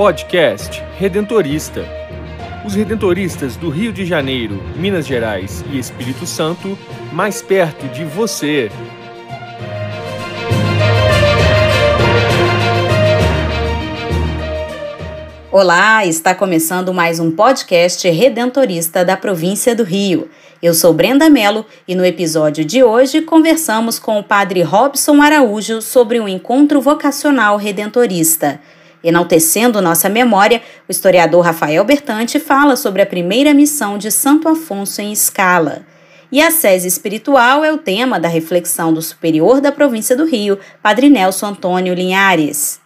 Podcast Redentorista. Os redentoristas do Rio de Janeiro, Minas Gerais e Espírito Santo, mais perto de você. Olá, está começando mais um podcast redentorista da província do Rio. Eu sou Brenda Mello e no episódio de hoje conversamos com o padre Robson Araújo sobre um encontro vocacional redentorista. Enaltecendo nossa memória, o historiador Rafael Bertante fala sobre a primeira missão de Santo Afonso em Escala. E a sese espiritual é o tema da reflexão do superior da província do Rio, Padre Nelson Antônio Linhares.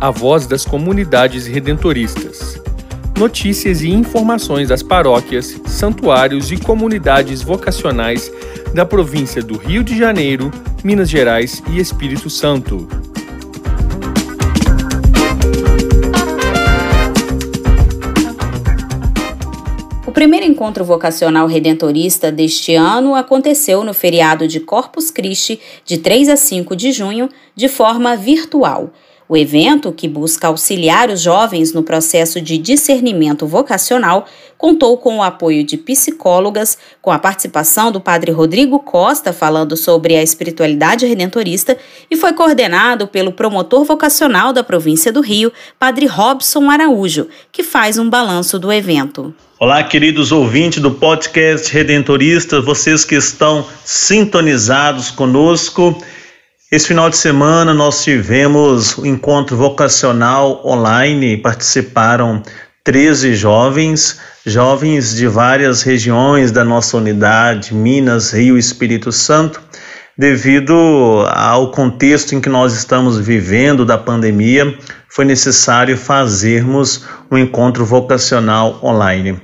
a voz das comunidades redentoristas. Notícias e informações das paróquias, santuários e comunidades vocacionais da província do Rio de Janeiro, Minas Gerais e Espírito Santo. O primeiro encontro vocacional redentorista deste ano aconteceu no feriado de Corpus Christi, de 3 a 5 de junho, de forma virtual o evento, que busca auxiliar os jovens no processo de discernimento vocacional, contou com o apoio de psicólogas, com a participação do padre Rodrigo Costa falando sobre a espiritualidade redentorista e foi coordenado pelo promotor vocacional da província do Rio, padre Robson Araújo, que faz um balanço do evento. Olá, queridos ouvintes do podcast Redentorista, vocês que estão sintonizados conosco. Esse final de semana nós tivemos o um encontro vocacional online, participaram 13 jovens, jovens de várias regiões da nossa unidade, Minas, Rio e Espírito Santo, devido ao contexto em que nós estamos vivendo da pandemia, foi necessário fazermos um encontro vocacional online.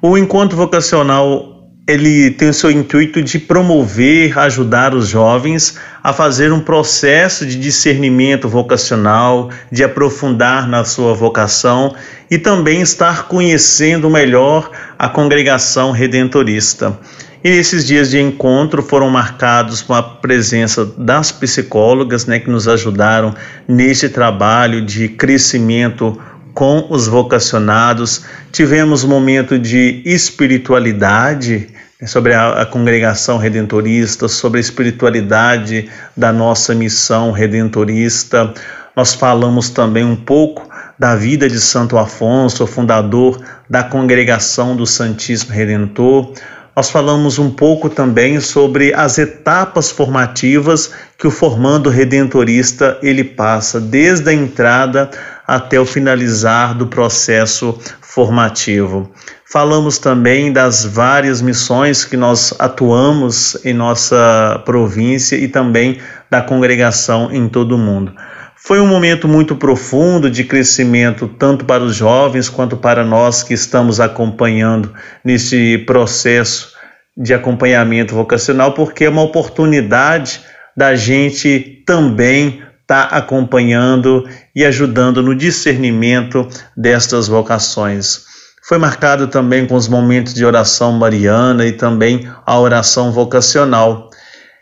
O encontro vocacional ele tem o seu intuito de promover, ajudar os jovens a fazer um processo de discernimento vocacional, de aprofundar na sua vocação e também estar conhecendo melhor a congregação redentorista. E esses dias de encontro foram marcados com a presença das psicólogas, né, que nos ajudaram neste trabalho de crescimento com os vocacionados. Tivemos um momento de espiritualidade sobre a, a, congregação redentorista, sobre a espiritualidade da nossa missão redentorista. Nós falamos também um pouco da vida de Santo Afonso, fundador da congregação do Santíssimo Redentor. Nós falamos um pouco também sobre as etapas formativas que o formando redentorista ele passa desde a entrada até o finalizar do processo formativo. Falamos também das várias missões que nós atuamos em nossa província e também da congregação em todo o mundo. Foi um momento muito profundo de crescimento, tanto para os jovens quanto para nós que estamos acompanhando nesse processo de acompanhamento vocacional, porque é uma oportunidade da gente também está acompanhando e ajudando no discernimento destas vocações. Foi marcado também com os momentos de oração mariana e também a oração vocacional.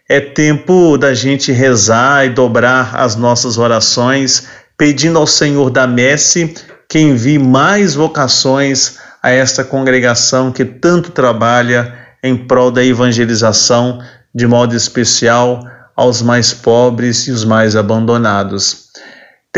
É tempo da gente rezar e dobrar as nossas orações, pedindo ao Senhor da messe que envie mais vocações a esta congregação que tanto trabalha em prol da evangelização, de modo especial aos mais pobres e os mais abandonados.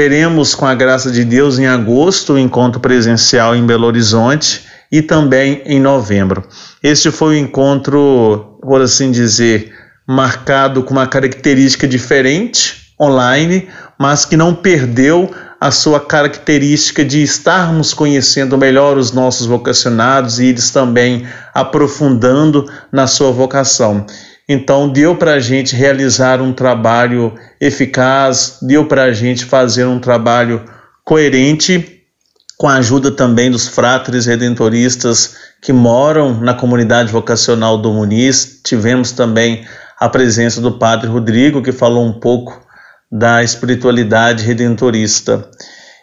Teremos, com a graça de Deus, em agosto, o encontro presencial em Belo Horizonte e também em novembro. Este foi o um encontro, por assim dizer, marcado com uma característica diferente, online, mas que não perdeu a sua característica de estarmos conhecendo melhor os nossos vocacionados e eles também aprofundando na sua vocação. Então, deu para a gente realizar um trabalho eficaz, deu para a gente fazer um trabalho coerente, com a ajuda também dos fráteres redentoristas que moram na comunidade vocacional do Muniz. Tivemos também a presença do Padre Rodrigo, que falou um pouco da espiritualidade redentorista.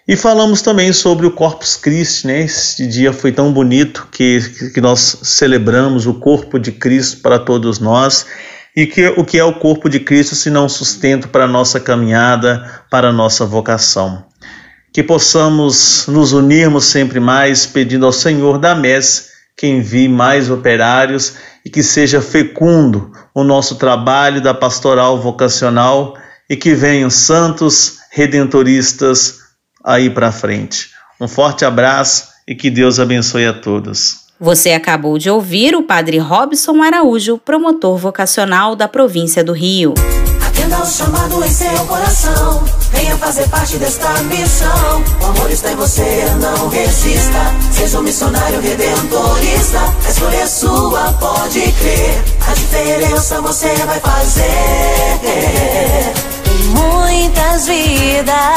E falamos também sobre o Corpus Christi, né? Este dia foi tão bonito que, que nós celebramos o corpo de Cristo para todos nós. E que, o que é o corpo de Cristo se não sustento para a nossa caminhada, para a nossa vocação? Que possamos nos unirmos sempre mais, pedindo ao Senhor da messe que envie mais operários e que seja fecundo o nosso trabalho da pastoral vocacional e que venham santos redentoristas aí para frente. Um forte abraço e que Deus abençoe a todos. Você acabou de ouvir o Padre Robson Araújo, promotor vocacional da província do Rio. Atenda o chamado em seu coração, venha fazer parte desta missão. O amor está em você, não resista. Seja um missionário redentorista, a escolha é sua, pode crer. A diferença você vai fazer. Em muitas vidas.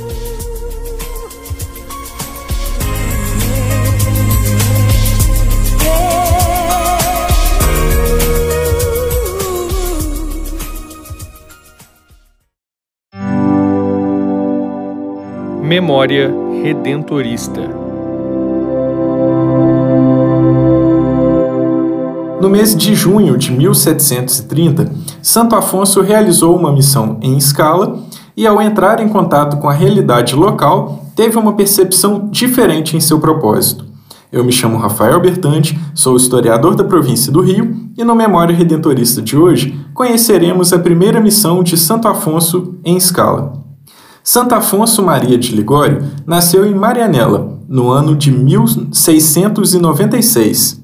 Memória Redentorista. No mês de junho de 1730, Santo Afonso realizou uma missão em escala e, ao entrar em contato com a realidade local, teve uma percepção diferente em seu propósito. Eu me chamo Rafael Bertante, sou historiador da província do Rio e no Memória Redentorista de hoje conheceremos a primeira missão de Santo Afonso em escala. Santo Afonso Maria de Ligório nasceu em Marianela, no ano de 1696.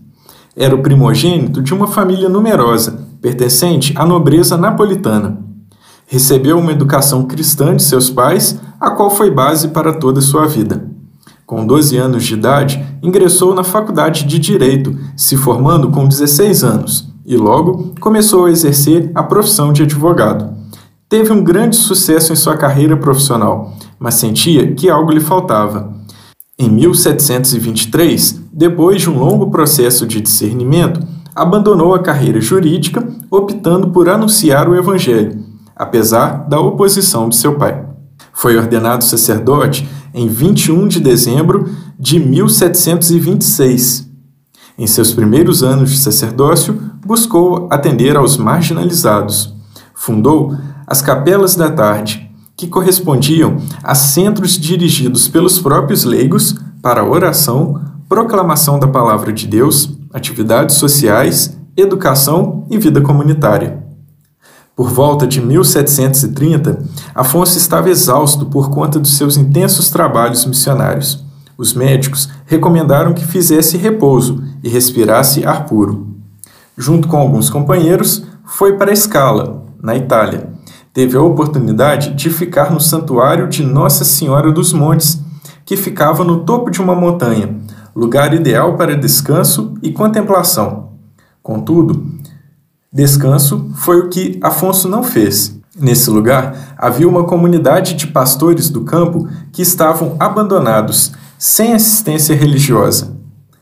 Era o primogênito de uma família numerosa, pertencente à nobreza napolitana. Recebeu uma educação cristã de seus pais, a qual foi base para toda sua vida. Com 12 anos de idade, ingressou na Faculdade de Direito, se formando com 16 anos, e logo começou a exercer a profissão de advogado. Teve um grande sucesso em sua carreira profissional, mas sentia que algo lhe faltava. Em 1723, depois de um longo processo de discernimento, abandonou a carreira jurídica, optando por anunciar o Evangelho, apesar da oposição de seu pai. Foi ordenado sacerdote em 21 de dezembro de 1726. Em seus primeiros anos de sacerdócio, buscou atender aos marginalizados. Fundou as capelas da tarde, que correspondiam a centros dirigidos pelos próprios leigos para oração, proclamação da palavra de Deus, atividades sociais, educação e vida comunitária. Por volta de 1730, Afonso estava exausto por conta dos seus intensos trabalhos missionários. Os médicos recomendaram que fizesse repouso e respirasse ar puro. Junto com alguns companheiros, foi para a Scala, na Itália, teve a oportunidade de ficar no santuário de Nossa Senhora dos Montes, que ficava no topo de uma montanha, lugar ideal para descanso e contemplação. Contudo, descanso foi o que Afonso não fez. Nesse lugar havia uma comunidade de pastores do campo que estavam abandonados, sem assistência religiosa.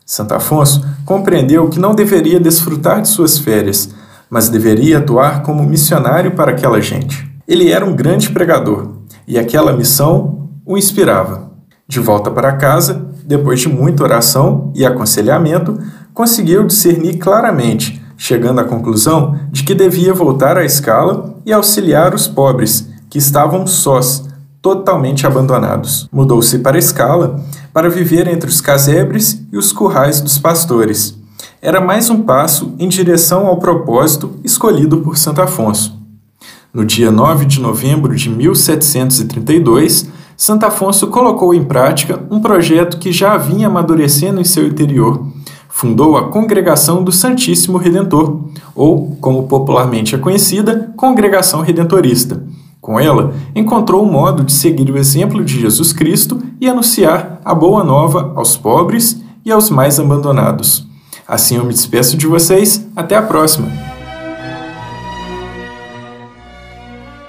Santo Afonso compreendeu que não deveria desfrutar de suas férias, mas deveria atuar como missionário para aquela gente. Ele era um grande pregador e aquela missão o inspirava. De volta para casa, depois de muita oração e aconselhamento, conseguiu discernir claramente, chegando à conclusão de que devia voltar à escala e auxiliar os pobres, que estavam sós, totalmente abandonados. Mudou-se para a escala para viver entre os casebres e os currais dos pastores era mais um passo em direção ao propósito escolhido por Santo Afonso. No dia 9 de novembro de 1732, Santo Afonso colocou em prática um projeto que já vinha amadurecendo em seu interior. Fundou a Congregação do Santíssimo Redentor, ou, como popularmente é conhecida, Congregação Redentorista. Com ela, encontrou um modo de seguir o exemplo de Jesus Cristo e anunciar a boa nova aos pobres e aos mais abandonados. Assim eu me despeço de vocês. Até a próxima!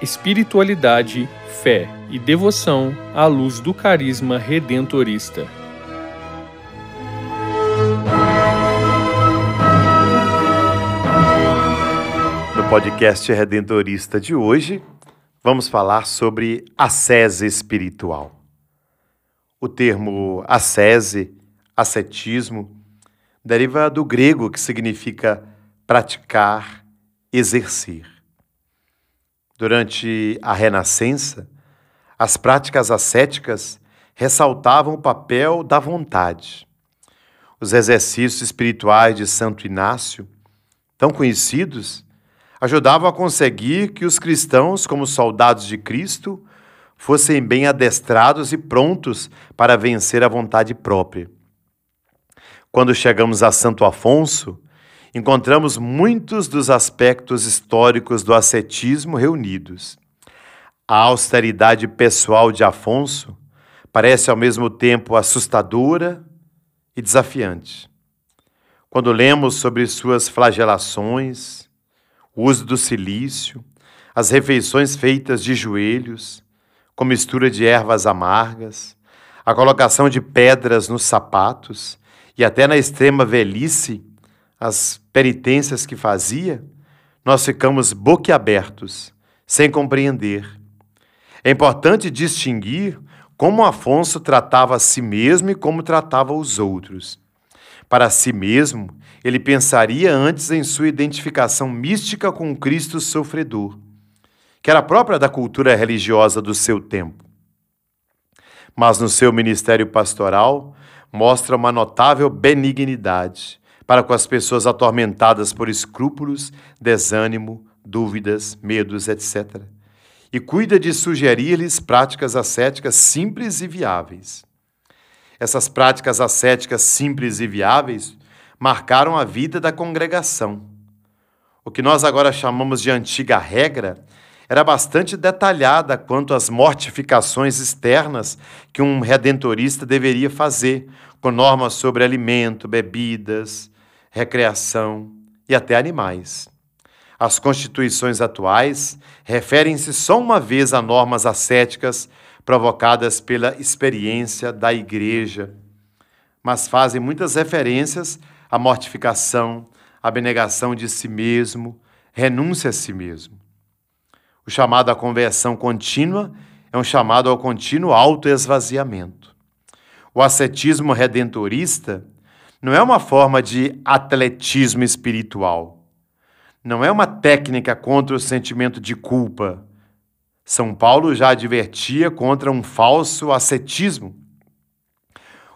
Espiritualidade, fé e devoção à luz do carisma redentorista. No podcast redentorista de hoje, vamos falar sobre ascese espiritual. O termo ascese, ascetismo, deriva do grego que significa praticar, exercer. Durante a Renascença, as práticas ascéticas ressaltavam o papel da vontade. Os exercícios espirituais de Santo Inácio, tão conhecidos, ajudavam a conseguir que os cristãos, como soldados de Cristo, fossem bem adestrados e prontos para vencer a vontade própria. Quando chegamos a Santo Afonso, encontramos muitos dos aspectos históricos do ascetismo reunidos. A austeridade pessoal de Afonso parece ao mesmo tempo assustadora e desafiante. Quando lemos sobre suas flagelações, o uso do silício, as refeições feitas de joelhos, com mistura de ervas amargas, a colocação de pedras nos sapatos e até na extrema velhice, as penitências que fazia, nós ficamos boquiabertos, sem compreender. É importante distinguir como Afonso tratava a si mesmo e como tratava os outros. Para si mesmo, ele pensaria antes em sua identificação mística com Cristo sofredor que era própria da cultura religiosa do seu tempo. Mas no seu ministério pastoral, mostra uma notável benignidade para com as pessoas atormentadas por escrúpulos, desânimo, dúvidas, medos, etc. E cuida de sugerir-lhes práticas ascéticas simples e viáveis. Essas práticas ascéticas simples e viáveis marcaram a vida da congregação. O que nós agora chamamos de antiga regra era bastante detalhada quanto às mortificações externas que um redentorista deveria fazer, com normas sobre alimento, bebidas, recreação e até animais. As constituições atuais referem-se só uma vez a normas ascéticas provocadas pela experiência da Igreja, mas fazem muitas referências à mortificação, abnegação de si mesmo, renúncia a si mesmo. O chamado à conversão contínua é um chamado ao contínuo autoesvaziamento. O ascetismo redentorista não é uma forma de atletismo espiritual. Não é uma técnica contra o sentimento de culpa. São Paulo já advertia contra um falso ascetismo.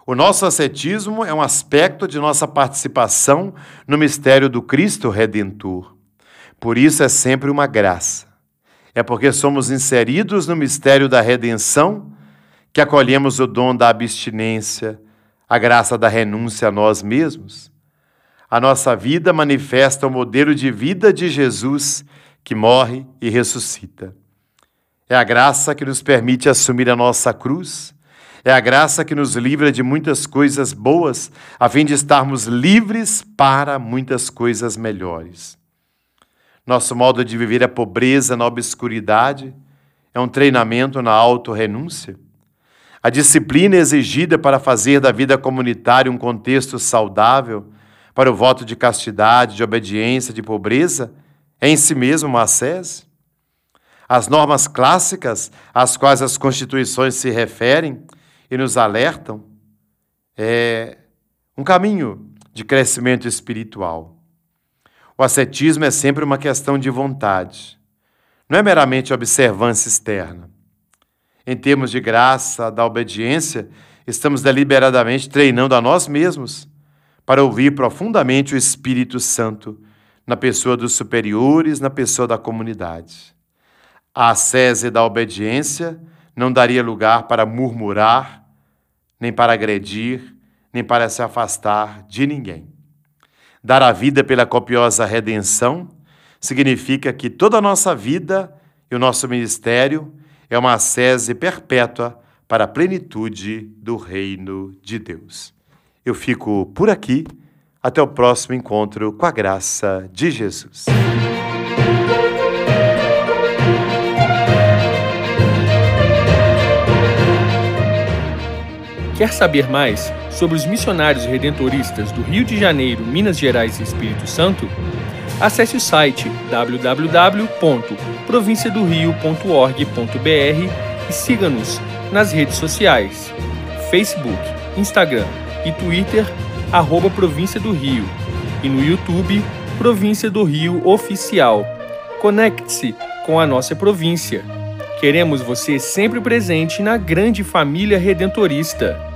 O nosso ascetismo é um aspecto de nossa participação no mistério do Cristo Redentor. Por isso é sempre uma graça. É porque somos inseridos no mistério da redenção que acolhemos o dom da abstinência, a graça da renúncia a nós mesmos. A nossa vida manifesta o modelo de vida de Jesus que morre e ressuscita. É a graça que nos permite assumir a nossa cruz. É a graça que nos livra de muitas coisas boas, a fim de estarmos livres para muitas coisas melhores. Nosso modo de viver a pobreza na obscuridade é um treinamento na autorrenúncia. A disciplina exigida para fazer da vida comunitária um contexto saudável para o voto de castidade, de obediência, de pobreza, é em si mesmo uma ascese. As normas clássicas às quais as constituições se referem e nos alertam é um caminho de crescimento espiritual. O ascetismo é sempre uma questão de vontade, não é meramente observância externa. Em termos de graça, da obediência, estamos deliberadamente treinando a nós mesmos para ouvir profundamente o Espírito Santo na pessoa dos superiores, na pessoa da comunidade. A ascese da obediência não daria lugar para murmurar, nem para agredir, nem para se afastar de ninguém. Dar a vida pela copiosa redenção significa que toda a nossa vida e o nosso ministério é uma sese perpétua para a plenitude do reino de Deus. Eu fico por aqui. Até o próximo encontro com a graça de Jesus. Quer saber mais sobre os missionários redentoristas do Rio de Janeiro, Minas Gerais e Espírito Santo? Acesse o site www.provinciadorio.org.br e siga-nos nas redes sociais: Facebook, Instagram e Twitter, arroba Província do Rio, e no YouTube, Província do Rio Oficial. Conecte-se com a nossa província. Queremos você sempre presente na grande família redentorista.